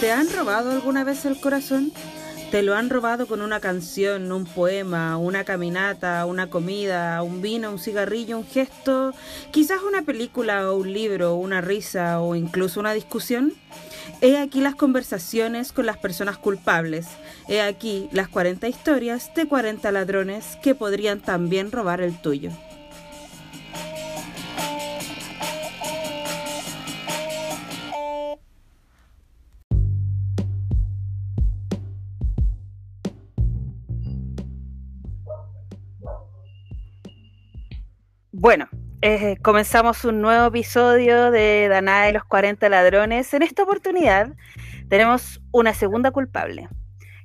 ¿Te han robado alguna vez el corazón? ¿Te lo han robado con una canción, un poema, una caminata, una comida, un vino, un cigarrillo, un gesto, quizás una película o un libro, una risa o incluso una discusión? He aquí las conversaciones con las personas culpables. He aquí las 40 historias de 40 ladrones que podrían también robar el tuyo. Bueno, eh, comenzamos un nuevo episodio de Danae y los 40 ladrones. En esta oportunidad tenemos una segunda culpable.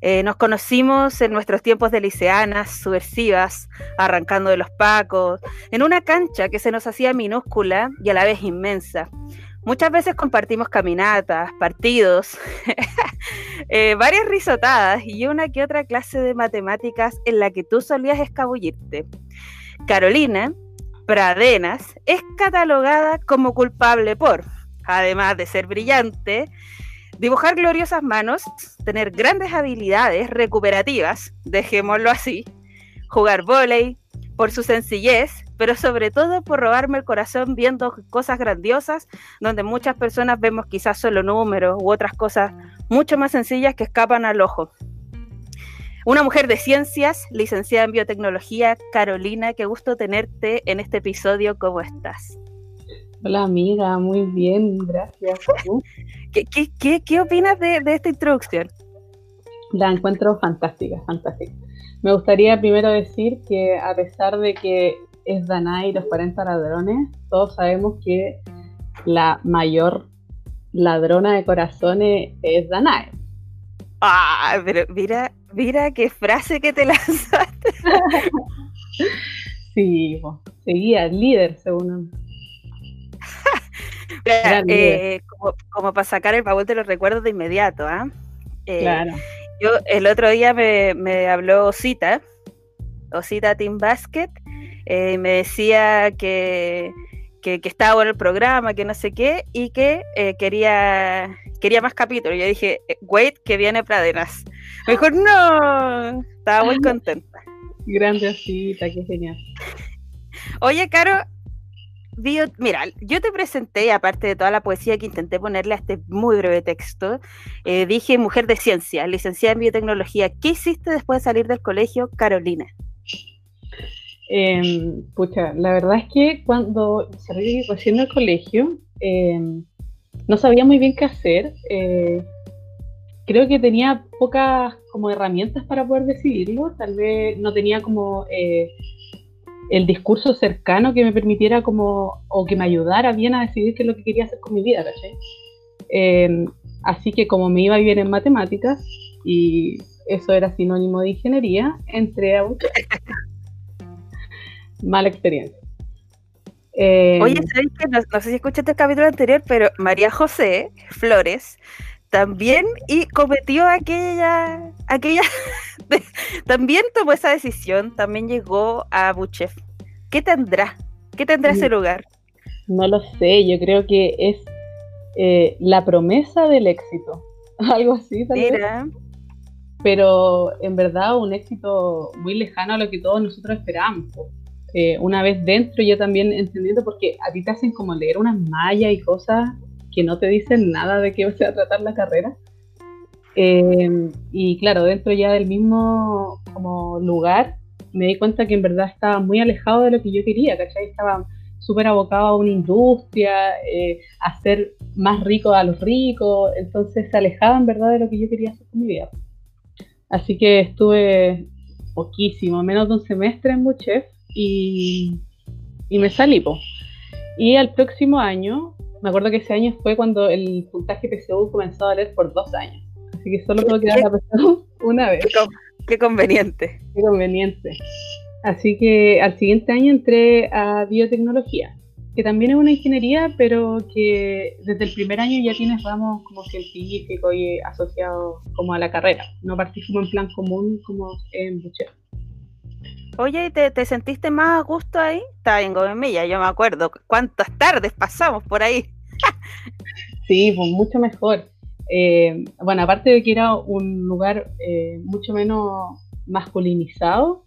Eh, nos conocimos en nuestros tiempos de liceanas, subversivas, arrancando de los pacos, en una cancha que se nos hacía minúscula y a la vez inmensa. Muchas veces compartimos caminatas, partidos, eh, varias risotadas y una que otra clase de matemáticas en la que tú solías escabullirte. Carolina Pradenas es catalogada como culpable por, además de ser brillante, dibujar gloriosas manos, tener grandes habilidades recuperativas, dejémoslo así, jugar volei, por su sencillez, pero sobre todo por robarme el corazón viendo cosas grandiosas, donde muchas personas vemos quizás solo números u otras cosas mucho más sencillas que escapan al ojo. Una mujer de ciencias, licenciada en biotecnología, Carolina, qué gusto tenerte en este episodio. ¿Cómo estás? Hola amiga, muy bien, gracias. ¿Qué, opinas de, esta introducción? La encuentro fantástica, fantástica. Me gustaría primero decir que a pesar de que es Danae y los 40 ladrones, todos sabemos que la mayor ladrona de corazones es Danae. Ah, pero mira, mira qué frase que te lanzaste. sí, seguía líder según eh, como, para sacar el baúl de los recuerdos de inmediato, ¿ah? Eh, claro. Yo el otro día me, habló Osita, Osita Team Basket, eh, y me decía que, que, estaba bueno el programa, que no sé qué, y que quería quería más capítulos. Yo dije, wait, que viene Pradenas. Mejor no. Estaba muy contenta. Grande cita, qué genial. Oye, Caro, mira, yo te presenté, aparte de toda la poesía que intenté ponerle a este muy breve texto, eh, dije mujer de ciencia, licenciada en biotecnología. ¿Qué hiciste después de salir del colegio, Carolina? Em, pucha, la verdad es que cuando salí recién del colegio, eh, no sabía muy bien qué hacer. Creo que tenía pocas como herramientas para poder decidirlo. Tal vez no tenía como eh, el discurso cercano que me permitiera como, o que me ayudara bien a decidir qué es lo que quería hacer con mi vida, em, así que como me iba bien en matemáticas y eso era sinónimo de ingeniería, entré a buscar. Mala experiencia. Oye, em, ¿sabes qué? No, sé si escuchaste el capítulo anterior, pero María José Flores también y cometió aquella, aquella, también tomó esa decisión, también llegó a Buchef. ¿Qué tendrá? ¿Qué tendrá ese lugar? No lo sé, yo creo que es eh, la promesa del éxito, algo así. Mira. Pero en verdad un éxito muy lejano a lo que todos nosotros esperamos. Eh, una vez dentro yo también entendiendo, porque a ti te hacen como leer unas mallas y cosas que no te dicen nada de qué va a tratar la carrera. Eh, y claro, dentro ya del mismo como lugar, me di cuenta que en verdad estaba muy alejado de lo que yo quería, ¿cachai? Estaba súper abocado a una industria, eh, a hacer más rico a los ricos, entonces se alejaba en verdad de lo que yo quería hacer con mi vida. Así que estuve poquísimo, menos de un semestre en Buchef, y, me salí. Y al próximo año, me acuerdo que ese año fue cuando el puntaje PSU comenzó a valer por dos años. Así que solo puedo quedar la PSU una vez. Qué, conveniente. Qué conveniente. Así que al siguiente año entré a biotecnología, que también es una ingeniería, pero que desde el primer año ya tienes ramos como científico y asociado como a la carrera. No participo en plan común como en buchero. Oye, ¿te, ¿te, sentiste más a gusto ahí? Estaba en Gómez yo me acuerdo. ¿Cuántas tardes pasamos por ahí? sí, pues mucho mejor. eh, bueno, aparte de que era un lugar eh, mucho menos masculinizado,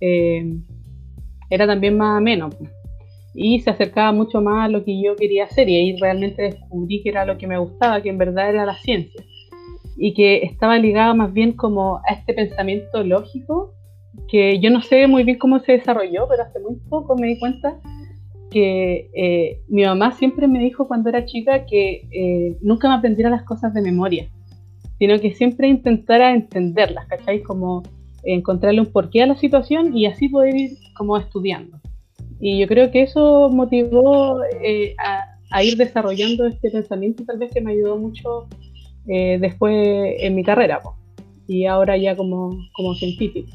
era también más ameno y se acercaba mucho más a lo que yo quería hacer y ahí realmente descubrí que era lo que me gustaba, que en verdad era la ciencia y que estaba ligada más bien como a este pensamiento lógico que yo no sé muy bien cómo se desarrolló, pero hace muy poco me di cuenta que eh, mi mamá siempre me dijo cuando era chica que eh, nunca me aprendiera las cosas de memoria, sino que siempre intentara entenderlas, ¿cachai? Como encontrarle un porqué a la situación y así poder ir como estudiando. Y yo creo que eso motivó eh, a, ir desarrollando este pensamiento, tal vez que me ayudó mucho después en mi carrera, y ahora ya como, como científico.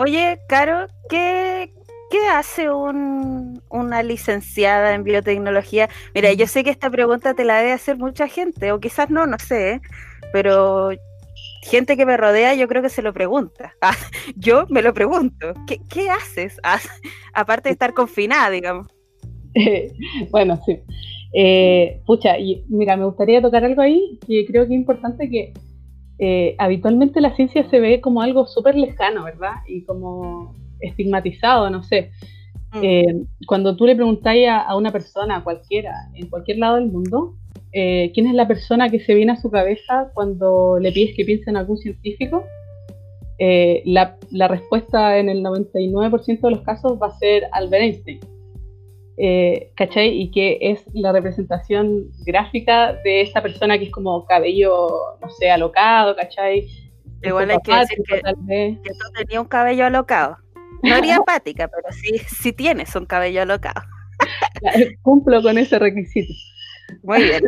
Oye, Caro, ¿qué, ¿Qué hace una licenciada en biotecnología? Mira, yo sé que esta pregunta te la debe hacer mucha gente, o quizás no, no sé, pero gente que me rodea yo creo que se lo pregunta. Ah, yo me lo pregunto, ¿qué, haces? Ah, aparte de estar confinada, digamos. bueno, sí. Eh, pucha, y mira, me gustaría tocar algo ahí que creo que es importante que eh, habitualmente la ciencia se ve como algo súper lejano, ¿verdad? Y como estigmatizado, no sé. Mm. Eh, cuando tú le preguntáis a, una persona, cualquiera, en cualquier lado del mundo, eh, quién es la persona que se viene a su cabeza cuando le pides que piense en algún científico, eh, la, la, respuesta en el 99% de los casos va a ser Albert Einstein. ¿Cachai? Y que es la representación gráfica de esta persona que es como cabello, no sé, alocado, ¿cachai? Igual hay que decir que, que tú tenías un cabello alocado. No haría apática, pero sí, sí tienes un cabello alocado. Cumplo con ese requisito. Muy bien.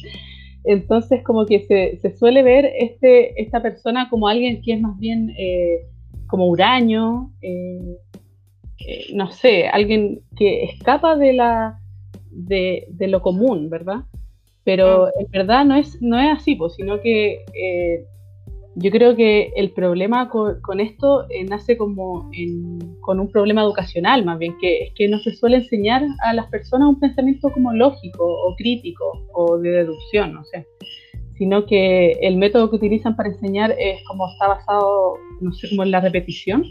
Entonces, como que se, suele ver este, esta persona como alguien que es más bien eh, como huraño, eh, eh, no sé, alguien que escapa de, la, de, lo común, ¿verdad? Pero mm. en verdad no es, no es así, pues, sino que yo creo que el problema con, esto eh, nace como con un problema educacional, más bien, que es que no se suele enseñar a las personas un pensamiento como lógico o crítico o de deducción, no sé, sino que el método que utilizan para enseñar es como está basado, no sé, como en la repetición,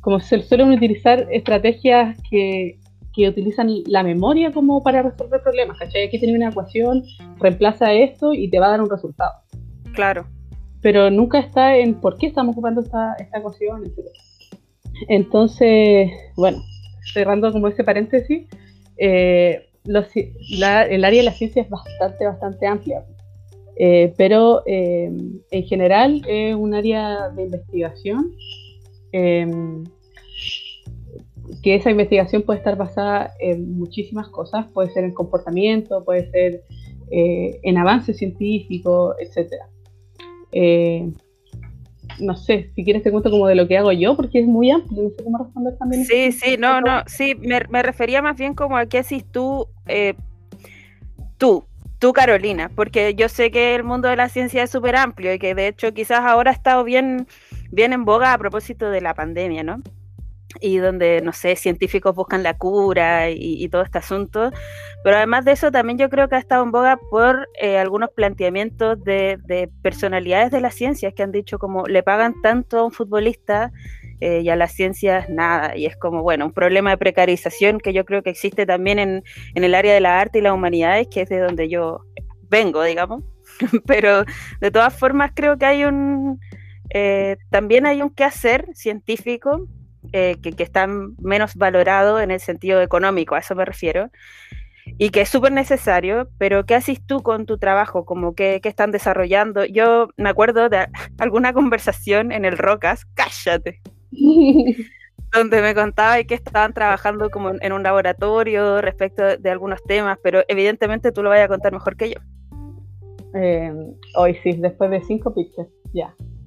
como se suelen utilizar estrategias que, que utilizan la memoria como para resolver problemas, ¿cachai? Aquí tiene una ecuación, reemplaza esto y te va a dar un resultado. Claro pero nunca está en por qué estamos ocupando esta, esta ecuación, etc. Entonces, bueno, cerrando como ese paréntesis, eh, el área de la ciencia es bastante, bastante amplia, eh, pero eh, en general es un área de investigación que esa investigación puede estar basada en muchísimas cosas, puede ser en comportamiento, puede ser en avance científico, etcétera. Eh, no sé, si quieres te cuento como de lo que hago yo, porque es muy amplio, no sé cómo responder también. Sí, sí, no, no, sí, me, refería más bien como a qué haces tú, eh, tú, tú Carolina, porque yo sé que el mundo de la ciencia es súper amplio y que de hecho quizás ahora ha estado bien, bien en boga a propósito de la pandemia, ¿no? y donde, no sé, científicos buscan la cura y, todo este asunto. Pero además de eso, también yo creo que ha estado en boga por eh, algunos planteamientos de, personalidades de las ciencias que han dicho como le pagan tanto a un futbolista eh, y a las ciencias nada. Y es como, bueno, un problema de precarización que yo creo que existe también en, en el área de la arte y las humanidades, que es de donde yo vengo, digamos. Pero de todas formas creo que hay un... Eh, también hay un quehacer científico eh, que, que, están menos valorados en el sentido económico, a eso me refiero, y que es súper necesario, pero ¿qué haces tú con tu trabajo? Como que, están desarrollando. Yo me acuerdo de alguna conversación en el Rocas, cállate, donde me contaba que estaban trabajando como en un laboratorio respecto de algunos temas, pero evidentemente tú lo vas a contar mejor que yo. Eh, hoy sí, después de cinco pitches, ya. El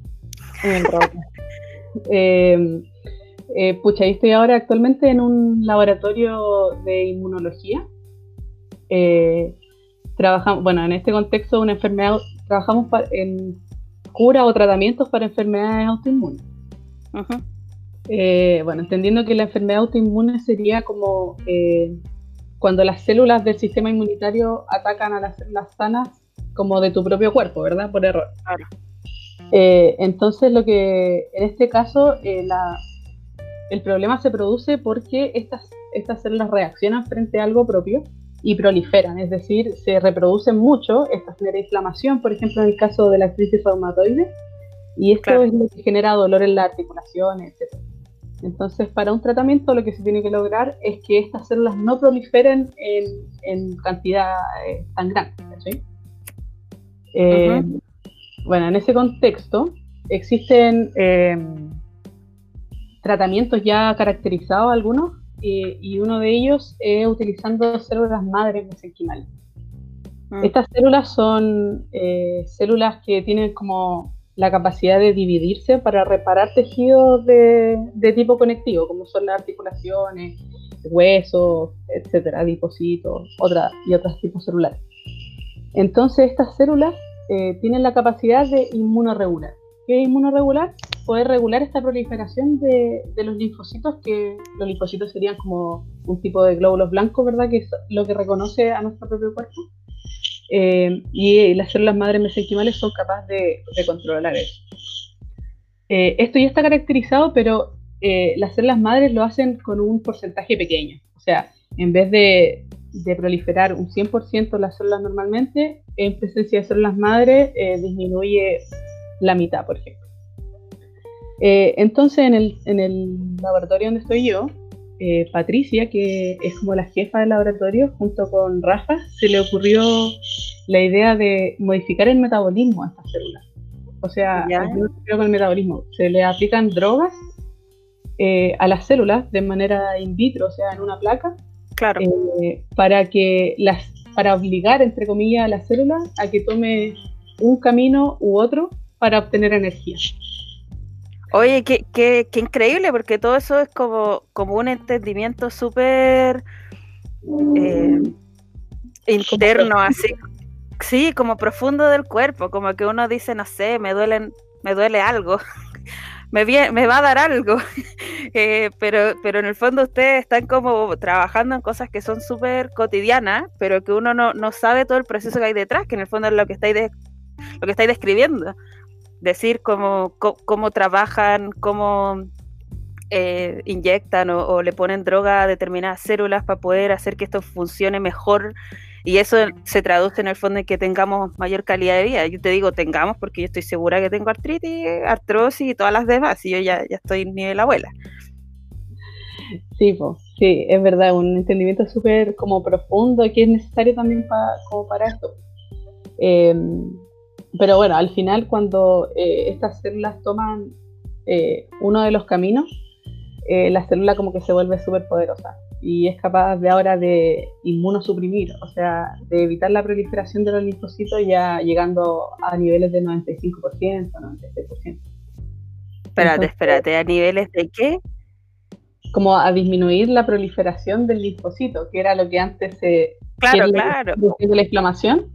eh, eh, pucha, estoy ahora actualmente en un laboratorio de inmunología. Eh, trabajamos, bueno, en este contexto una enfermedad, trabajamos en cura o tratamientos para enfermedades autoinmunes. Eh, bueno, entendiendo que la enfermedad autoinmune sería como cuando las células del sistema inmunitario atacan a las células sanas como de tu propio cuerpo, ¿verdad? Por error. Claro. Eh, entonces, lo que en este caso, eh, el problema se produce porque estas, estas células reaccionan frente a algo propio y proliferan, es decir, se reproducen mucho, esto genera inflamación, por ejemplo, en el caso de la crisis reumatoide, y esto es lo que genera dolor en las articulaciones, etc. Entonces, para un tratamiento lo que se tiene que lograr es que estas células no proliferen en, cantidad eh, tan grande. Eh, bueno, en ese contexto existen eh, tratamientos ya caracterizados algunos y uno de ellos es utilizando células madres mesenquimales. Mm. Estas células son células que tienen como la capacidad de dividirse para reparar tejidos de, tipo conectivo, como son las articulaciones, huesos, etcétera, adipocitos otra, y otros tipos celulares. Entonces, estas células eh, tienen la capacidad de inmunoregular. ¿Qué es inmunoregular? Poder regular esta proliferación de, de, los linfocitos, que los linfocitos serían como un tipo de glóbulos blancos, ¿verdad? Que es lo que reconoce a nuestro propio cuerpo eh, y las células madres mesenquimales son capaces de, controlar eso. Eh, esto ya está caracterizado, pero eh, las células madres lo hacen con un porcentaje pequeño. O sea, en vez de, proliferar un 100% las células normalmente, en presencia de células madres disminuye la mitad, por ejemplo. entonces, en el, en el laboratorio donde estoy yo, eh, Patricia, que es como la jefa del laboratorio, junto con Rafa, se le ocurrió la idea de modificar el metabolismo a estas células. O sea, con el metabolismo. Se le aplican drogas eh, a las células de manera in vitro, o sea, en una placa, claro. Eh, para que las, para obligar, entre comillas, a las células a que tome un camino u otro para obtener energía. Oye, qué, qué, qué, increíble, porque todo eso es como, como un entendimiento súper eh, interno, así. Sí, como profundo del cuerpo, como que uno dice, no sé, me duele, me duele algo, me, va a dar algo, eh, pero, pero en el fondo ustedes están como trabajando en cosas que son súper cotidianas, pero que uno no, no, sabe todo el proceso que hay detrás, que en el fondo es lo que estáis, lo que estáis describiendo decir cómo, cómo, trabajan, cómo eh, inyectan o, le ponen droga a determinadas células para poder hacer que esto funcione mejor. Y eso se traduce en el fondo en que tengamos mayor calidad de vida. Yo te digo tengamos porque yo estoy segura que tengo artritis, artrosis y todas las demás. Y yo ya, ya estoy nivel abuela. Sí, sí, es verdad, un entendimiento súper como profundo que es necesario también para, como para esto. Em, pero bueno, al final cuando eh, estas células toman eh, uno de los caminos, eh, la célula como que se vuelve súper poderosa y es capaz de ahora de inmunosuprimir, o sea, de evitar la proliferación de los linfocitos ya llegando a niveles de 95%, 96%. Espérate, espérate, ¿a niveles de qué? Como a disminuir la proliferación del linfocito, que era lo que antes se... Claro, claro. La inflamación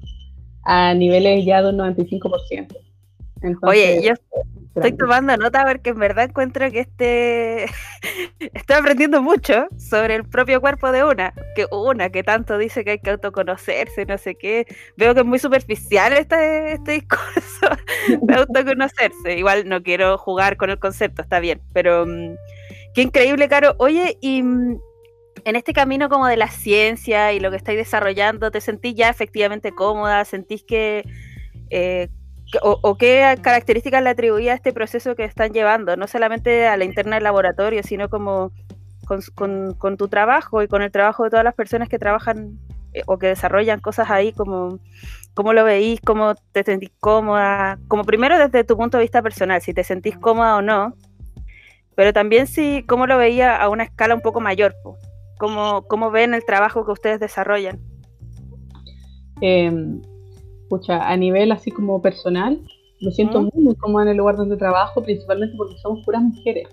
a niveles ya de un 95%. Oye, yo estoy tomando nota porque en verdad encuentro que este estoy aprendiendo mucho sobre el propio cuerpo de una, que una que tanto dice que hay que autoconocerse, no sé qué. Veo que es muy superficial este, este discurso de autoconocerse. Igual no quiero jugar con el concepto, está bien, pero mm, qué increíble, Caro. Oye, y mm, en este camino como de la ciencia y lo que estáis desarrollando, ¿te sentís ya efectivamente cómoda? ¿Sentís que... Eh, o, qué características le atribuía a este proceso que están llevando? No solamente a la interna del laboratorio, sino como con, tu trabajo y con el trabajo de todas las personas que trabajan eh, o que desarrollan cosas ahí, como cómo lo veís, cómo te sentís cómoda, como primero desde tu punto de vista personal, si te sentís cómoda o no, pero también si cómo lo veía a una escala un poco mayor. ¿Cómo, cómo ven el trabajo que ustedes desarrollan? Eh, a nivel así como personal, me siento muy, cómoda en el lugar donde trabajo, principalmente porque somos puras mujeres.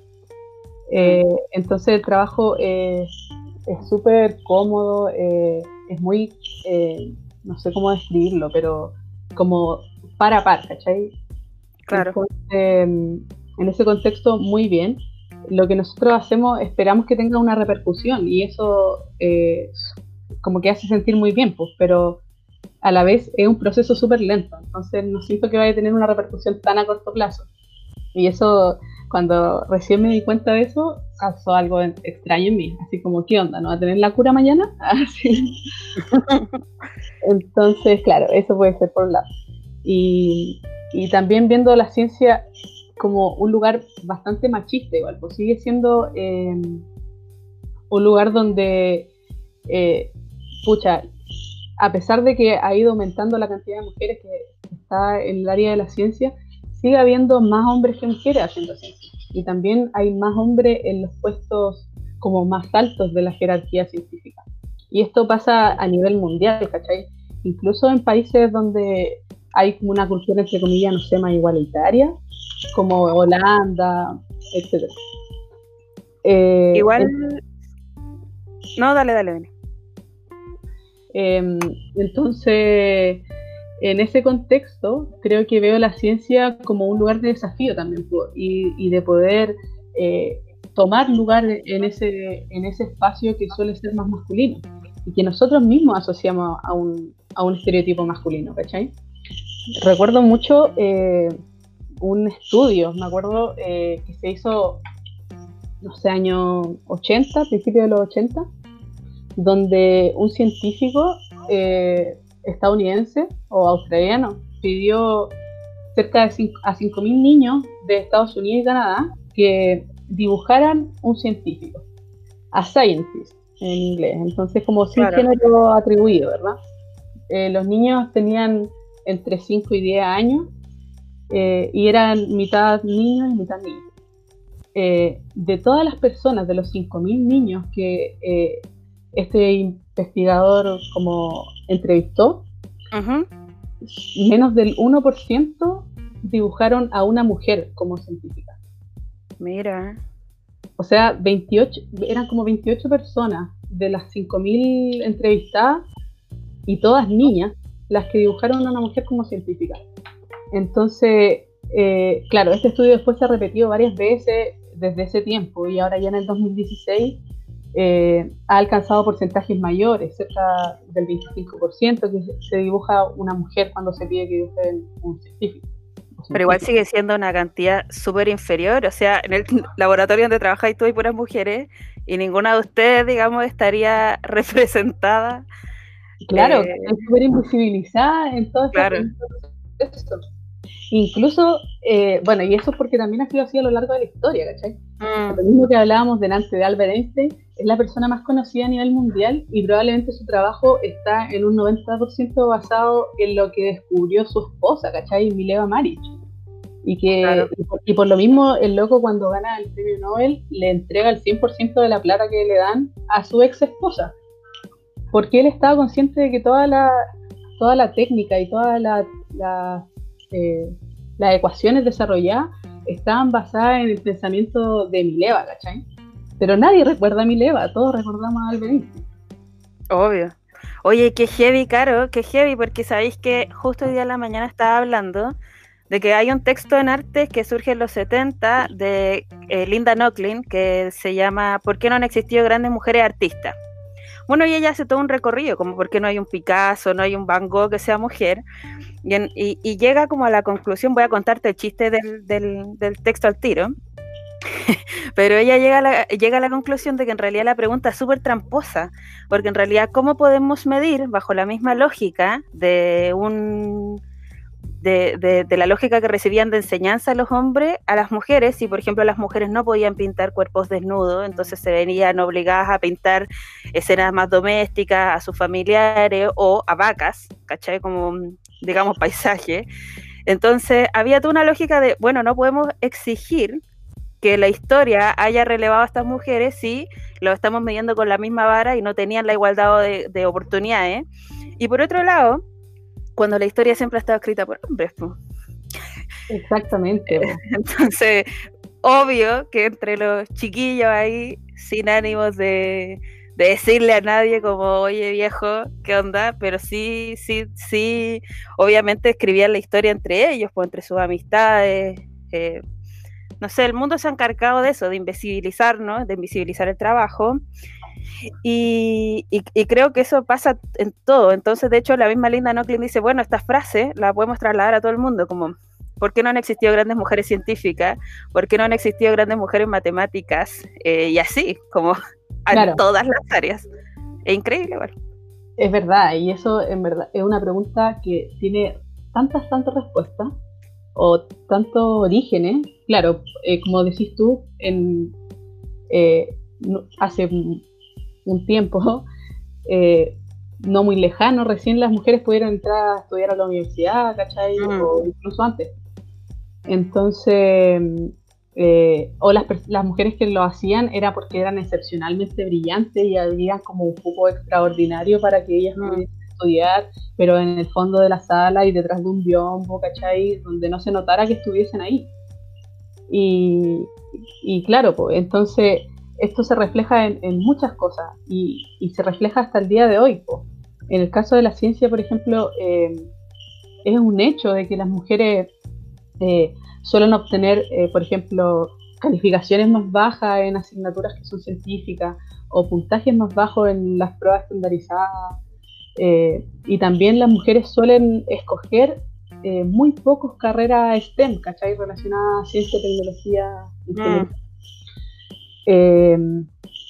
Eh, entonces el trabajo es súper cómodo, eh, es muy, eh, no sé cómo describirlo, pero como para par, ¿cachai? Claro. en ese contexto, muy bien lo que nosotros hacemos esperamos que tenga una repercusión y eso eh, como que hace sentir muy bien, pues, pero a la vez es un proceso súper lento, entonces no siento que vaya a tener una repercusión tan a corto plazo. Y eso, cuando recién me di cuenta de eso, pasó algo extraño en mí, así como, ¿qué onda? ¿No va a tener la cura mañana? Así. entonces, claro, eso puede ser por un lado. Y, y también viendo la ciencia como un lugar bastante machista igual, pues sigue siendo eh, un lugar donde, eh, pucha, a pesar de que ha ido aumentando la cantidad de mujeres que está en el área de la ciencia, sigue habiendo más hombres que mujeres haciendo ciencia. Y también hay más hombres en los puestos como más altos de la jerarquía científica. Y esto pasa a nivel mundial, ¿cachai? Incluso en países donde hay como una cultura, entre comillas, no sé, más igualitaria, como Holanda, etc. Eh, Igual... no, dale, dale, dale. Em, entonces, en ese contexto, creo que veo la ciencia como un lugar de desafío también y, de poder eh, tomar lugar en ese, en ese espacio que suele ser más masculino y que nosotros mismos asociamos a un, a un estereotipo masculino, ¿cachai? Recuerdo mucho eh, un estudio, me acuerdo eh, que se hizo, no sé, año 80, principio de los 80, donde un científico eh, estadounidense o australiano pidió cerca de a 5.000 niños de Estados Unidos y Canadá que dibujaran un científico, a scientist en inglés, entonces como sin género atribuido, ¿verdad? Eh, los niños tenían entre 5 y 10 años eh, y eran mitad niños y mitad niños. de todas las personas, de los 5.000 niños que este investigador como entrevistó, menos del 1% dibujaron a una mujer como científica. Mira. O sea, 28, eran como 28 personas de las 5.000 entrevistadas y todas niñas las que dibujaron a una mujer como científica. Entonces, eh, claro, este estudio después se ha repetido varias veces desde ese tiempo y ahora ya en el 2016 eh, ha alcanzado porcentajes mayores, cerca del 25%, que se dibuja una mujer cuando se pide que dibuje un científico. Pero igual sigue siendo una cantidad súper inferior, o sea, en el laboratorio donde trabajáis tú hay puras mujeres y ninguna de ustedes, digamos, estaría representada. Claro, eh, es súper invisibilizada en todo claro. esto. Incluso, eh, bueno, y eso es porque también ha sido así a lo largo de la historia, ¿cachai? Mm. Lo mismo que hablábamos delante de Albert Einstein, es la persona más conocida a nivel mundial y probablemente su trabajo está en un 90% basado en lo que descubrió su esposa, ¿cachai? Mileva Maric. Y que y por, lo mismo el loco cuando gana el premio Nobel le entrega el 100% de la plata que le dan a su ex esposa. Porque él estaba consciente de que toda la, toda la técnica y todas la, eh, las ecuaciones desarrolladas estaban basadas en el pensamiento de Mileva, ¿cachai? Pero nadie recuerda a Mileva, todos recordamos a Albert Obvio. Oye, qué heavy, Caro, qué heavy, porque sabéis que justo hoy día en la mañana estaba hablando de que hay un texto en arte que surge en los 70 de eh, Linda Nochlin que se llama ¿Por qué no han existido grandes mujeres artistas? Bueno, y ella hace todo un recorrido, como por qué no hay un Picasso, no hay un Van Gogh que sea mujer, y, llega como a la conclusión, voy a contarte el chiste del, del texto al tiro, Pero ella llega a, la, llega a la conclusión de que en realidad la pregunta es súper tramposa, porque en realidad, ¿cómo podemos medir bajo la misma lógica de un de, la lógica que recibían de enseñanza los hombres a las mujeres, si por ejemplo las mujeres no podían pintar cuerpos desnudos, entonces se venían obligadas a pintar escenas más domésticas a sus familiares o a vacas, ¿cachai? Como, digamos, paisaje. Entonces había toda una lógica de, bueno, no podemos exigir que la historia haya relevado a estas mujeres si lo estamos midiendo con la misma vara y no tenían la igualdad de, oportunidades. Y por otro lado, cuando la historia siempre ha estado escrita por hombres. Exactamente. Entonces, obvio que entre los chiquillos ahí, sin ánimos de, decirle a nadie como, oye viejo, ¿qué onda? Pero sí, sí, sí, obviamente escribían la historia entre ellos, pues entre sus amistades, eh, no sé, el mundo se ha encargado de eso, de invisibilizar, ¿no? De invisibilizar el trabajo. Y, creo que eso pasa en todo. Entonces, de hecho, la misma Linda Nochlin dice, bueno, esta frase la podemos trasladar a todo el mundo, como, ¿por qué no han existido grandes mujeres científicas? ¿Por qué no han existido grandes mujeres matemáticas? Eh, y así, como en todas las áreas. Es increíble, ¿vale? Es verdad, y eso en verdad es una pregunta que tiene tantas, tantas respuestas o tantos orígenes. Claro, eh, como decís tú, en, eh, hace un tiempo, eh, no muy lejano, recién las mujeres pudieron entrar a estudiar a la universidad, ¿cachai? Mm. O incluso antes. Entonces, eh, o las, las, mujeres que lo hacían era porque eran excepcionalmente brillantes y había como un poco extraordinario para que ellas mm. pudiesen estudiar, pero en el fondo de la sala y detrás de un biombo, ¿cachai? Donde no se notara que estuviesen ahí. Y, y claro, pues entonces esto se refleja en, muchas cosas y, se refleja hasta el día de hoy. En el caso de la ciencia, por ejemplo, eh, es un hecho de que las mujeres eh, suelen obtener, eh, por ejemplo, calificaciones más bajas en asignaturas que son científicas o puntajes más bajos en las pruebas estandarizadas. y también las mujeres suelen escoger muy pocas carreras STEM, ¿cachai? Relacionadas a ciencia, tecnología, mm. Eh,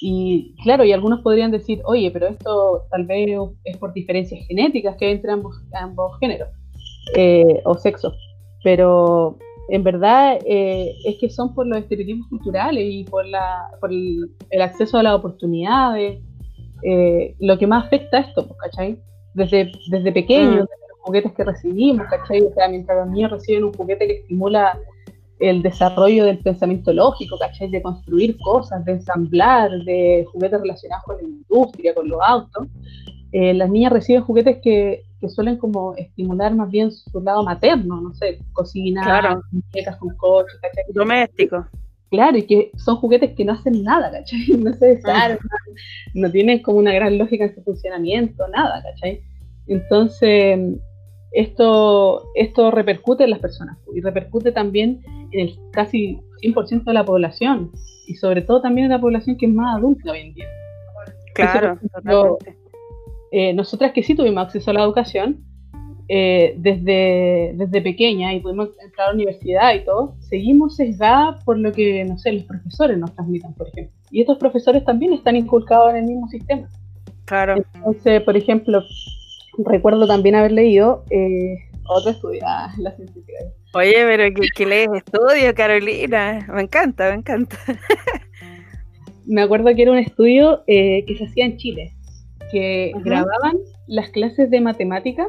y claro, y algunos podrían decir, oye, pero esto tal vez es por diferencias genéticas que hay entre ambos, ambos géneros eh, o sexos. Pero en verdad eh, es que son por los estereotipos culturales y por, la, por el, acceso a las oportunidades lo que más afecta a esto, pues, ¿cachai? Desde, desde pequeños, mm. desde los juguetes que recibimos, ¿cachai? O sea, mientras los niños reciben un juguete que estimula el desarrollo del pensamiento lógico, ¿cachai? De construir cosas, de ensamblar, de juguetes relacionados con la industria, con los autos. Eh, las niñas reciben juguetes que, suelen como estimular más bien su lado materno, no sé, cocina, claro. con coches, ¿cachai? Doméstico. Claro, y que son juguetes que no hacen nada, ¿cachai? No se desarman, no tienen como una gran lógica en su funcionamiento, nada, ¿cachai? Entonces, esto, esto repercute en las personas y repercute también en el casi 100% de la población y sobre todo también en la población que es más adulta hoy en día. Claro, eh, nosotras que sí tuvimos acceso a la educación eh, desde, desde pequeña y pudimos entrar a la universidad y todo, seguimos sesgadas por lo que, no sé, los profesores nos transmitan, por ejemplo. Y estos profesores también están inculcados en el mismo sistema. Claro. Entonces, por ejemplo, recuerdo también haber leído eh, otro estudio, ah, la científica. Oye, pero ¿qué, lees estudio, Carolina? Me encanta, me encanta. me acuerdo que era un estudio eh, que se hacía en Chile, que grababan las clases de matemática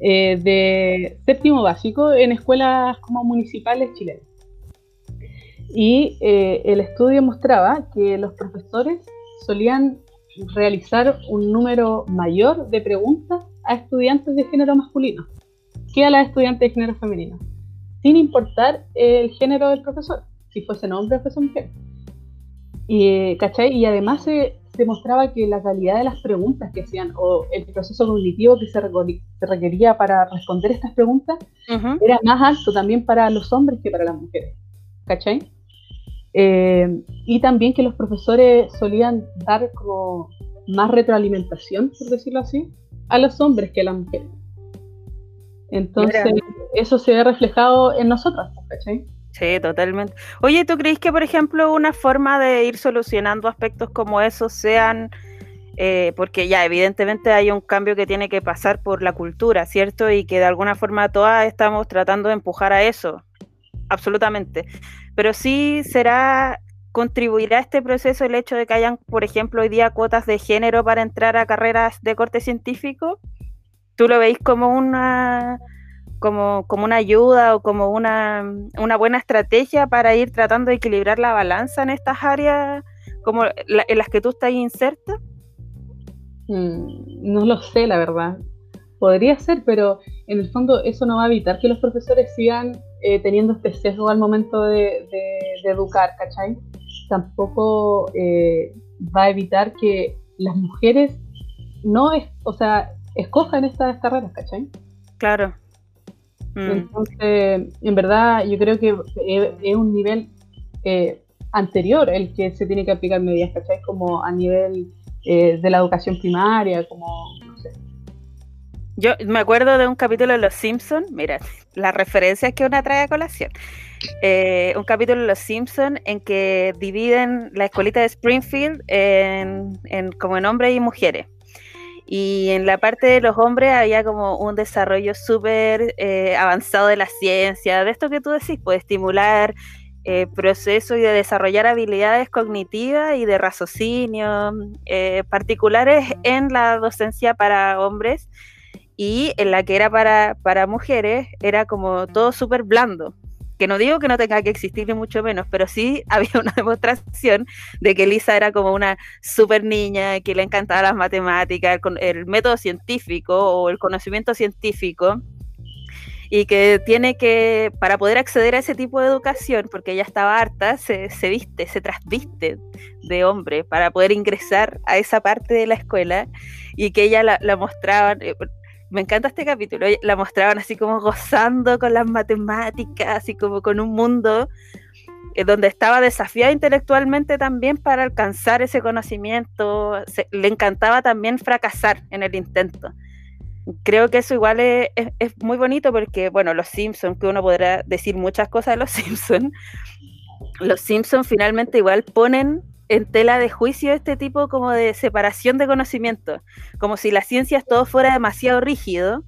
eh, de séptimo básico en escuelas como municipales chilenas. Y el estudio mostraba que los profesores solían realizar un número mayor de preguntas a estudiantes de género masculino que a las estudiantes de género femenino, sin importar el género del profesor, si fuese hombre o fuese mujer. Y, ¿cachai? y además se, se, mostraba que la calidad de las preguntas que hacían o el proceso cognitivo que se, requería para responder estas preguntas era más alto también para los hombres que para las mujeres. ¿Cachai? Eh, y también que los profesores solían dar como más retroalimentación, por decirlo así, a los hombres que a las mujeres. Entonces, eso se ve reflejado en nosotras, ¿cachai? Sí, totalmente. Oye, ¿tú crees que, por ejemplo, una forma de ir solucionando aspectos como esos sean, eh, porque ya evidentemente hay un cambio que tiene que pasar por la cultura, ¿cierto? Y que de alguna forma todas estamos tratando de empujar a eso, absolutamente pero sí será contribuirá a este proceso el hecho de que hayan, por ejemplo, hoy día cuotas de género para entrar a carreras de corte científico. ¿Tú lo veis como una como, como una ayuda o como una, una, buena estrategia para ir tratando de equilibrar la balanza en estas áreas como en las que tú estás inserta? Mm, no lo sé, la verdad. Podría ser, pero en el fondo eso no va a evitar que los profesores sigan eh, teniendo este sesgo al momento de, educar, ¿cachai? Tampoco eh, va a evitar que las mujeres no, es, o sea, escojan estas carreras, ¿cachai? Claro. Mm. Entonces, en verdad, yo creo que es un nivel eh, anterior el que se tiene que aplicar medidas, ¿cachai? Como a nivel eh, de la educación primaria, como. Yo me acuerdo de un capítulo de Los Simpsons, mira, las referencias que una trae a colación. Eh, un capítulo de Los Simpsons en que dividen la escuelita de Springfield en, como en hombres y mujeres. Y en la parte de los hombres había como un desarrollo súper eh, avanzado de la ciencia, de esto que tú decís, puede estimular eh, procesos y de desarrollar habilidades cognitivas y de raciocinio eh, particulares en la docencia para hombres y en la que era para, para mujeres era como todo súper blando. Que no digo que no tenga que existir ni mucho menos, pero sí había una demostración de que Lisa era como una super niña, que le encantaba las matemáticas, el, el método científico o el conocimiento científico, y que tiene que, para poder acceder a ese tipo de educación, porque ella estaba harta, se, se viste, se trasviste de hombre para poder ingresar a esa parte de la escuela y que ella la, la mostraban, eh, me encanta este capítulo, la mostraban así como gozando con las matemáticas, así como con un mundo eh, donde estaba desafiada intelectualmente también para alcanzar ese conocimiento, le encantaba también fracasar en el intento. Creo que eso igual es, muy bonito porque, bueno, los Simpsons, que uno podrá decir muchas cosas de los Simpsons, los Simpsons finalmente igual ponen en tela de juicio este tipo como de separación de conocimiento, como si la ciencia todo fuera demasiado rígido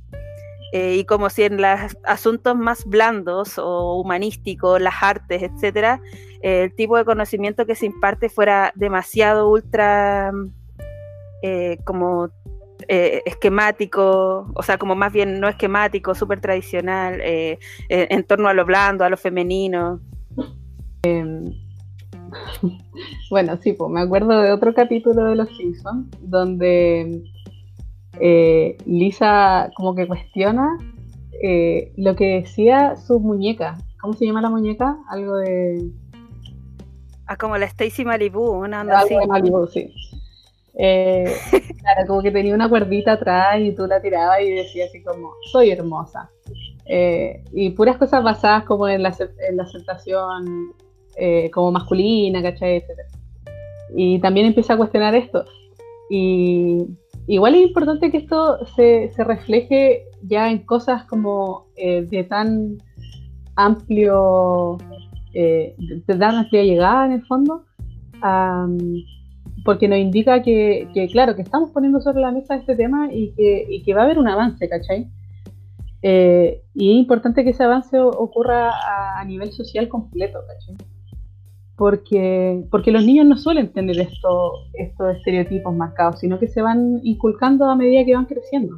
eh, y como si en los asuntos más blandos o humanísticos, las artes, etcétera, el tipo de conocimiento que se imparte fuera demasiado ultra eh, como eh, esquemático, o sea, como más bien no esquemático, súper tradicional, en torno a lo blando, a lo femenino. Bueno, sí, pues me acuerdo de otro capítulo de Los Simpsons donde eh, Lisa como que cuestiona eh, lo que decía su muñeca. ¿Cómo se llama la muñeca? Algo de... Ah, como la Stacy Malibu, una onda Algo De Malibu, sí. Eh, claro, como que tenía una cuerdita atrás y tú la tirabas y decía así como, soy hermosa. y puras cosas basadas como en la, en la aceptación eh, como masculina, ¿cachai? Etcétera. Y también empieza a cuestionar esto. Y igual es importante que esto se, se refleje ya en cosas como eh, de tan amplio, eh, de tan amplia llegada en el fondo, porque nos indica que, que, claro, que estamos poniendo sobre la mesa este tema y que, y que va a haber un avance, ¿cachai? y es importante que ese avance ocurra a, a nivel social completo, ¿cachai? Porque, porque los niños no suelen tener esto, estos estereotipos marcados, sino que se van inculcando a medida que van creciendo.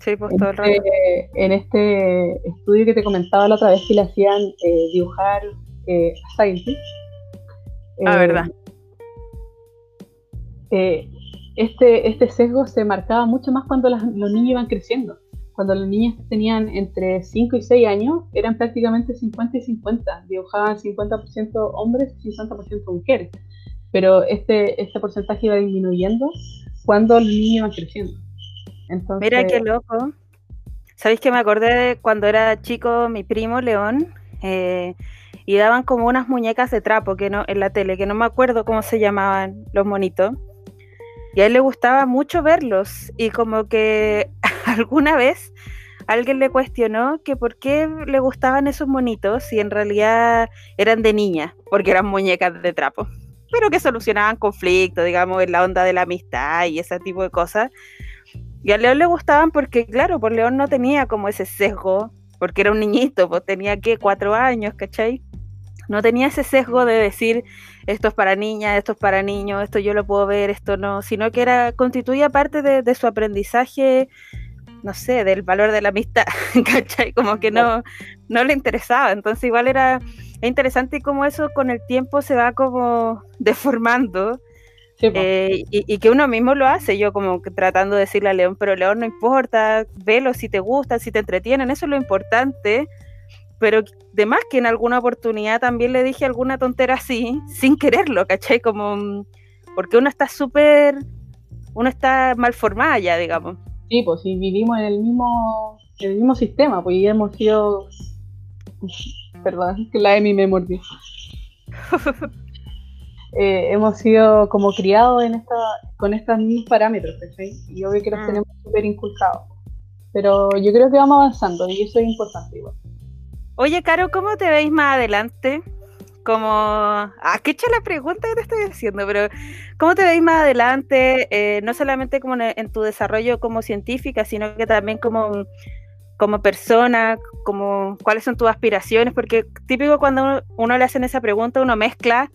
Sí, pues todo el rato. Este, en este estudio que te comentaba la otra vez que le hacían eh, dibujar eh, a Scientist. Ah, eh, verdad. este, este sesgo se marcaba mucho más cuando los niños iban creciendo cuando las niñas tenían entre 5 y 6 años, eran prácticamente 50 y 50. Dibujaban 50% hombres y 50% mujeres. Pero este, este porcentaje iba disminuyendo cuando los niños iban creciendo. Mira qué loco. ¿Sabéis que me acordé de cuando era chico mi primo León? Eh, y daban como unas muñecas de trapo que no, en la tele, que no me acuerdo cómo se llamaban los monitos. Y a él le gustaba mucho verlos y como que alguna vez alguien le cuestionó que por qué le gustaban esos monitos si en realidad eran de niña, porque eran muñecas de trapo, pero que solucionaban conflictos, digamos, en la onda de la amistad y ese tipo de cosas. Y a León le gustaban porque, claro, por León no tenía como ese sesgo, porque era un niñito, pues tenía que cuatro años, ¿cachai? No tenía ese sesgo de decir esto es para niñas, esto es para niños, esto yo lo puedo ver, esto no, sino que era, constituía parte de, su aprendizaje, no sé, del valor de la amistad, ¿cachai? Como que no, no le interesaba. Entonces igual era interesante cómo eso con el tiempo se va como deformando. Eh, y, y, que uno mismo lo hace, yo como que tratando de decirle a León, pero León no importa, velo si te gusta, si te entretienen, eso es lo importante pero de más que en alguna oportunidad también le dije alguna tontera así, sin quererlo, ¿cachai? Como, mm, porque uno está súper, uno está mal formada ya, digamos. Sí, pues si vivimos en el mismo, en el mismo sistema, pues ya hemos sido, perdón, que la Emi me mordió. eh, hemos sido como criados en esta, con estos mismos parámetros, Y obvio que los mm. tenemos súper inculcados. Pero yo creo que vamos avanzando y eso es importante igual. Oye, Caro, ¿cómo te veis más adelante? Como, ah, qué la pregunta que te estoy haciendo, pero ¿cómo te veis más adelante? Eh, no solamente como en, tu desarrollo como científica, sino que también como, como persona, como cuáles son tus aspiraciones, porque típico cuando uno, le hacen esa pregunta, uno mezcla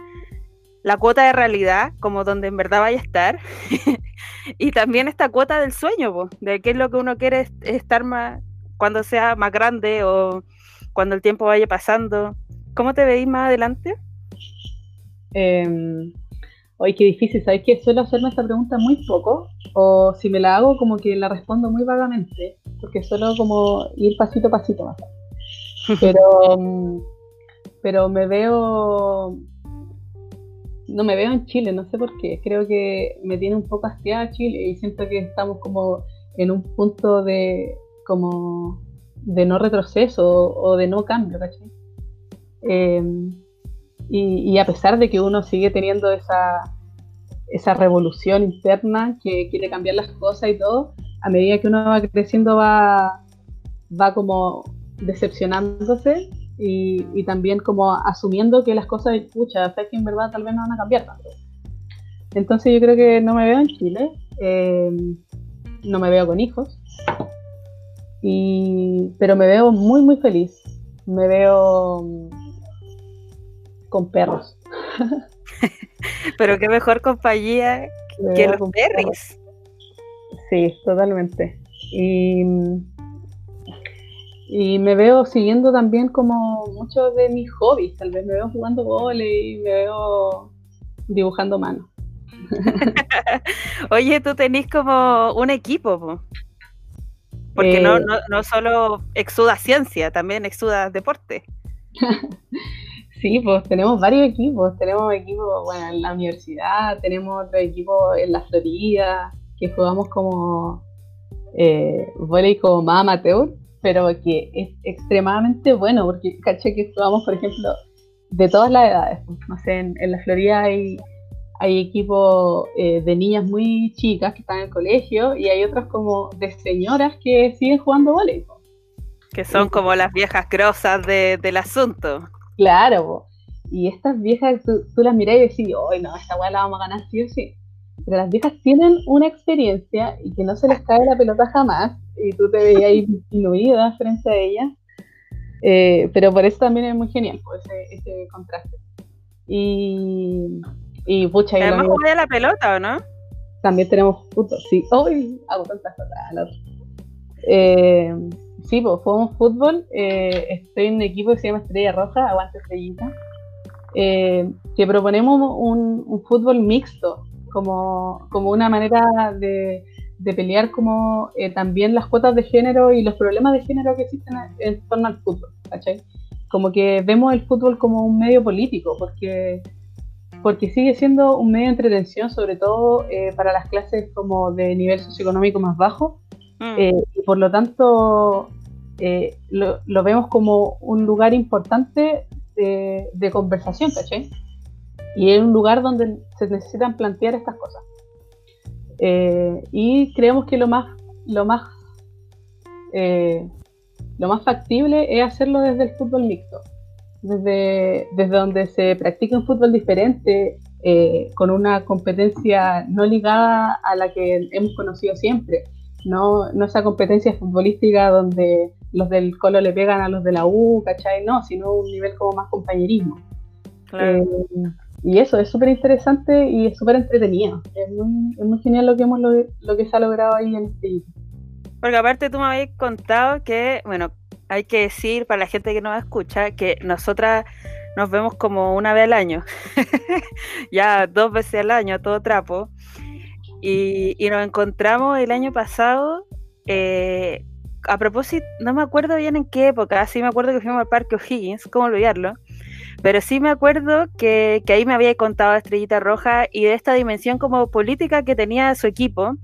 la cuota de realidad, como donde en verdad vaya a estar, y también esta cuota del sueño, de qué es lo que uno quiere estar más cuando sea más grande o cuando el tiempo vaya pasando. ¿Cómo te veis más adelante? Eh, Oye, qué difícil, ¿sabes que Suelo hacerme esta pregunta muy poco, o si me la hago, como que la respondo muy vagamente, porque suelo como ir pasito a pasito más. Pero, mm, pero me veo no me veo en Chile, no sé por qué. Creo que me tiene un poco hastiada Chile y siento que estamos como en un punto de como de no retroceso o de no cambio, ¿cachai? Em, y, a pesar de que uno sigue teniendo esa, esa revolución interna que quiere cambiar las cosas y todo, a medida que uno va creciendo va, va como decepcionándose y, también como asumiendo que las cosas, pucha, que en verdad tal vez no van a cambiar tanto. Entonces yo creo que no me veo en Chile, eh, no me veo con hijos, y, pero me veo muy, muy feliz. Me veo con perros. pero qué mejor compañía que los perros. Sí, totalmente. Y y me veo siguiendo también como muchos de mis hobbies. Tal vez me veo jugando volei, me veo dibujando mano. Oye, tú tenés como un equipo, porque no, eh, no, no solo exuda ciencia, también exuda deporte. sí, pues tenemos varios equipos. Tenemos equipos bueno, en la universidad, tenemos otro equipo en la Florida, que jugamos como eh, volei como más amateur pero que es extremadamente bueno, porque caché que jugamos, por ejemplo, de todas las edades. Pues, no sé, en, la Florida hay, hay equipos eh, de niñas muy chicas que están en el colegio y hay otras como de señoras que siguen jugando voleibol. Que son como las viejas grosas del asunto. Claro, y estas viejas tú, las mirás y decís, hoy no, esta weá la vamos a ganar sí o sí. Pero las viejas tienen una experiencia y que no se les cae la pelota jamás y tú te veías ahí disminuida frente a ella. Eh, pero por eso también es muy genial, ese, ese contraste. Y, y pucha, Además juega la pelota, ¿o no? También tenemos fútbol, sí. ¡Uy! Hago tantas cosas. Eh, sí, pues jugamos fútbol. Eh, estoy en un equipo que se llama Estrella Roja, Aguante Estrellita. Eh, que proponemos un, un, fútbol mixto, como, como una manera de, de pelear como eh, también las cuotas de género y los problemas de género que existen en torno al fútbol, ¿cachai? Como que vemos el fútbol como un medio político, porque, porque sigue siendo un medio de entretención, sobre todo eh, para las clases como de nivel socioeconómico más bajo, mm. eh, y por lo tanto lo, lo, vemos como un lugar importante de, de conversación, ¿cachai? Y es un lugar donde se necesitan plantear estas cosas. Eh, y creemos que lo más, lo más, eh, lo más factible es hacerlo desde el fútbol mixto, desde, desde donde se practica un fútbol diferente, eh, con una competencia no ligada a la que hemos conocido siempre, no, no esa competencia futbolística donde los del Colo le pegan a los de la U, ¿cachai? No, sino un nivel como más compañerismo. Claro y eso es súper interesante y es súper entretenido. Es muy, es muy, genial lo que hemos lo, que se ha logrado ahí en este Porque aparte tú me habías contado que, bueno, hay que decir para la gente que nos escucha que nosotras nos vemos como una vez al año, ya dos veces al año, todo trapo. Y, y nos encontramos el año pasado, eh, a propósito, no me acuerdo bien en qué época, sí me acuerdo que fuimos al Parque O'Higgins, ¿cómo olvidarlo? Pero sí me acuerdo que, ahí me había contado Estrellita Roja y de esta dimensión como política que tenía su equipo.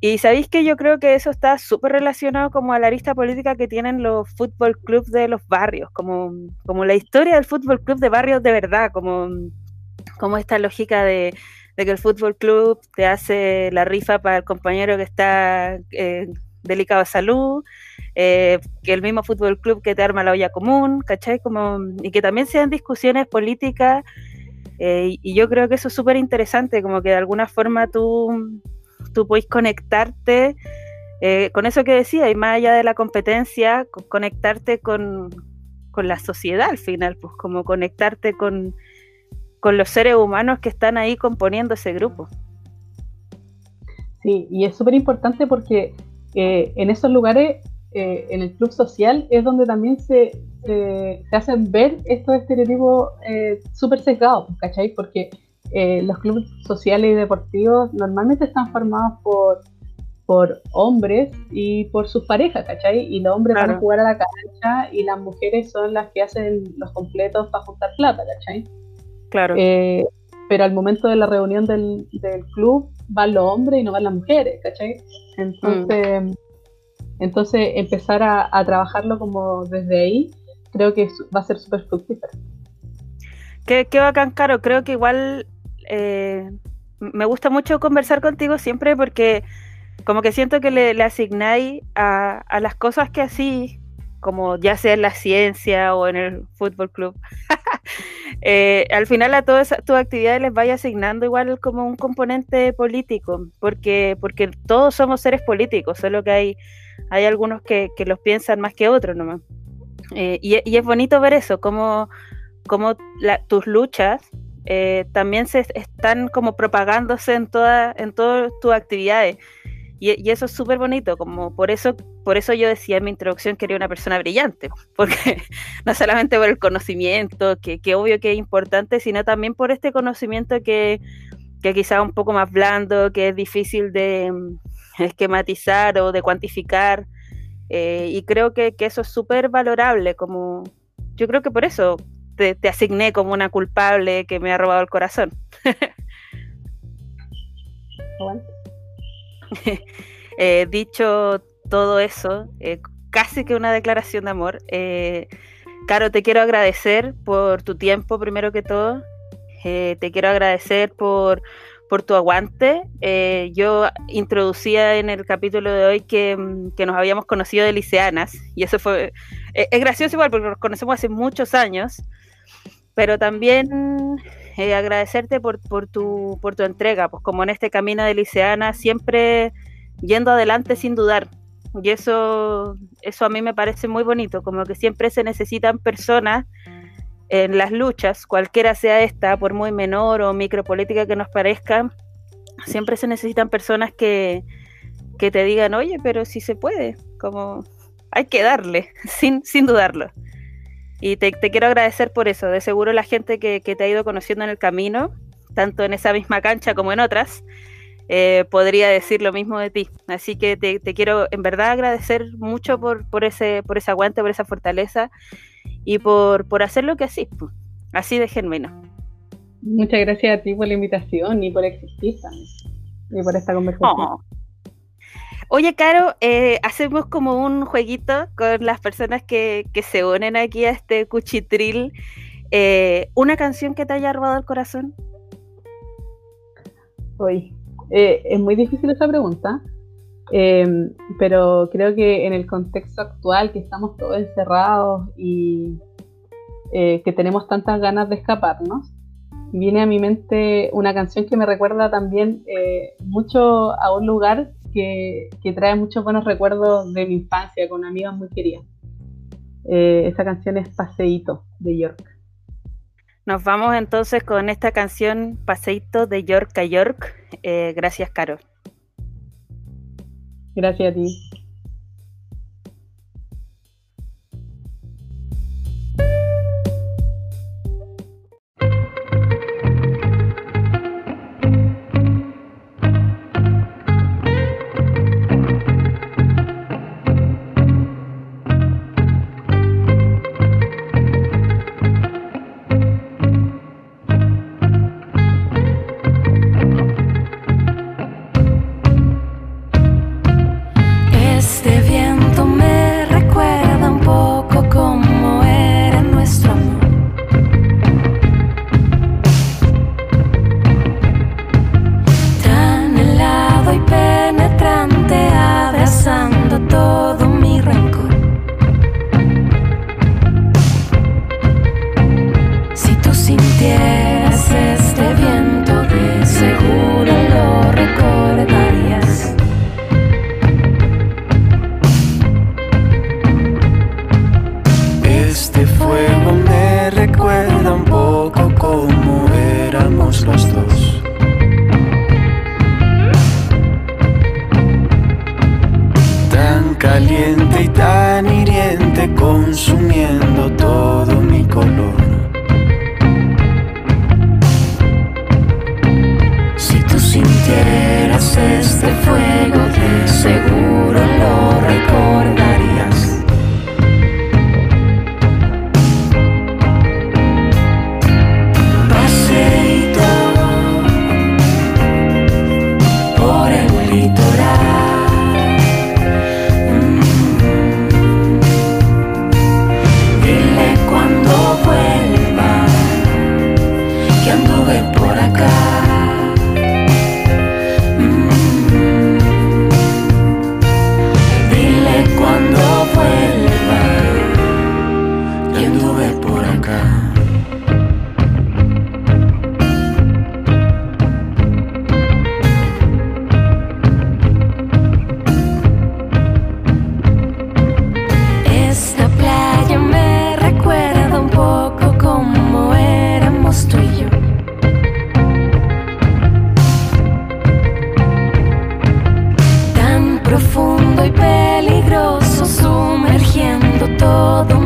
Y sabéis que yo creo que eso está súper relacionado como a la arista política que tienen los fútbol clubs de los barrios, como, como la historia del fútbol club de barrios de verdad, como, como esta lógica de, que el fútbol club te hace la rifa para el compañero que está eh, delicado de salud, eh, que el mismo fútbol club que te arma la olla común, ¿cachai? Como, y que también sean discusiones políticas, eh, y yo creo que eso es súper interesante, como que de alguna forma tú, tú podés conectarte con eso que decía, y más allá de la competencia, conectarte con, con la sociedad al final, pues como conectarte con, con los seres humanos que están ahí componiendo ese grupo. Sí, y es súper importante porque eh, en esos lugares, eh, en el club social, es donde también se, se, hacen ver estos estereotipos eh, súper sesgados, ¿cachai? Porque los clubes sociales y deportivos normalmente están formados por, por hombres y por sus parejas, ¿cachai? Y los hombres van a jugar a la cancha y las mujeres son las que hacen los completos para juntar plata, ¿cachai? Claro. Eh, pero al momento de la reunión del, club van los hombres y no van las mujeres, ¿cachai? Entonces, mm. entonces empezar a, trabajarlo como desde ahí, creo que va a ser súper fructífero. Qué, qué bacán, Caro. Creo que igual eh, me gusta mucho conversar contigo siempre porque como que siento que le, asignáis a, a, las cosas que así, como ya sea en la ciencia o en el fútbol club, Eh, al final a todas tus actividades les vaya asignando igual como un componente político, porque, porque todos somos seres políticos, solo que hay, hay algunos que, los piensan más que otros nomás. Eh, y, es bonito ver eso, como, tus luchas eh, también se están como propagándose en, toda, en todas tus actividades. Y, eso es súper bonito, como por eso, por eso yo decía en mi introducción que era una persona brillante, porque no solamente por el conocimiento, que, que obvio que es importante, sino también por este conocimiento que, que quizá un poco más blando, que es difícil de mm, esquematizar o de cuantificar. Eh, y creo que, que eso es súper valorable, como yo creo que por eso te, te asigné como una culpable que me ha robado el corazón. Eh, dicho todo eso, eh, casi que una declaración de amor. Eh, Caro, te quiero agradecer por tu tiempo, primero que todo. te quiero agradecer por, por tu aguante. yo introducía en el capítulo de hoy que, mm, que nos habíamos conocido de liceanas, y eso fue. es gracioso igual, porque nos conocemos hace muchos años, pero también eh, agradecerte por, por, tu, por tu entrega, pues como en este camino de Liceana, siempre yendo adelante sin dudar. Y eso, eso a mí me parece muy bonito, como que siempre se necesitan personas en las luchas, cualquiera sea esta, por muy menor o micropolítica que nos parezca, siempre se necesitan personas que, que te digan, oye, pero si se puede, como hay que darle, sin, sin dudarlo. Y te, quiero agradecer por eso. De seguro la gente que, te ha ido conociendo en el camino, tanto en esa misma cancha como en otras, eh, podría decir lo mismo de ti. Así que te, quiero en verdad agradecer mucho por, por, ese, por ese aguante, por esa fortaleza y por, por hacer lo que así, así de genuino. Muchas gracias a ti por la invitación y por existir y por esta conversación. Oh. Oye, Caro, eh, hacemos como un jueguito con las personas que, se unen aquí a este cuchitril. Eh, ¿Una canción que te haya robado el corazón? Hoy, eh, es muy difícil esa pregunta, em, pero creo que en el contexto actual, que estamos todos encerrados y que tenemos tantas ganas de escaparnos, viene a mi mente una canción que me recuerda también mucho a un lugar que, trae muchos buenos recuerdos de mi infancia con amigas muy queridas. Eh, esa canción es Paseíto de York. Nos vamos entonces con esta canción Paseíto de York a York. Eh, gracias, Caro. Gracias a ti. fuego me recuerda un poco como éramos los dos. Tan caliente y tan hiriente consumiendo todo mi color. Si tú sintieras este fuego de seguro lo recordarás.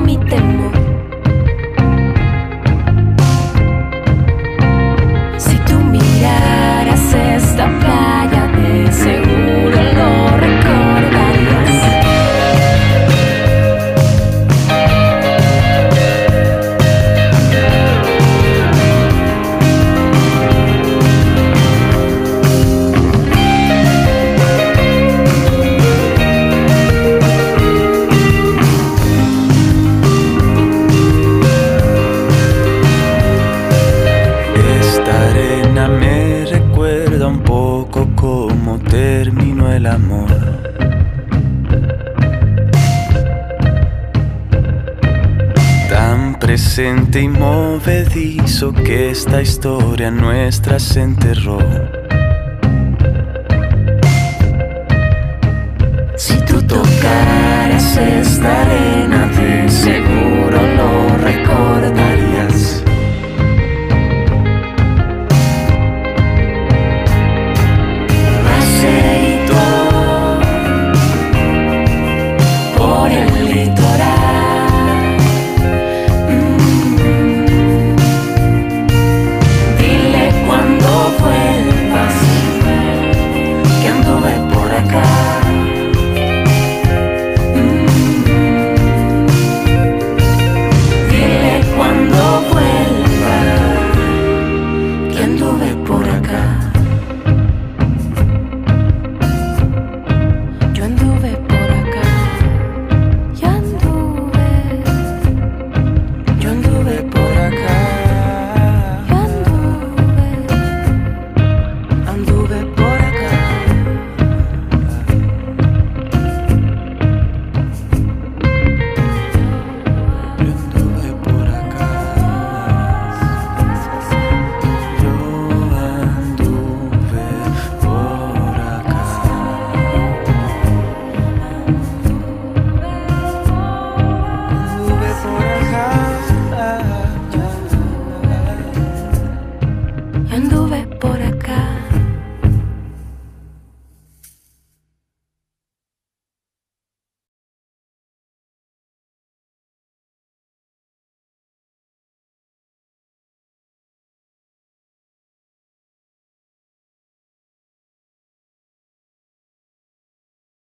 Y presente y movedizo que esta historia nuestra se enterró. Si tú tocaras esta arena, de seguro lo recordarías.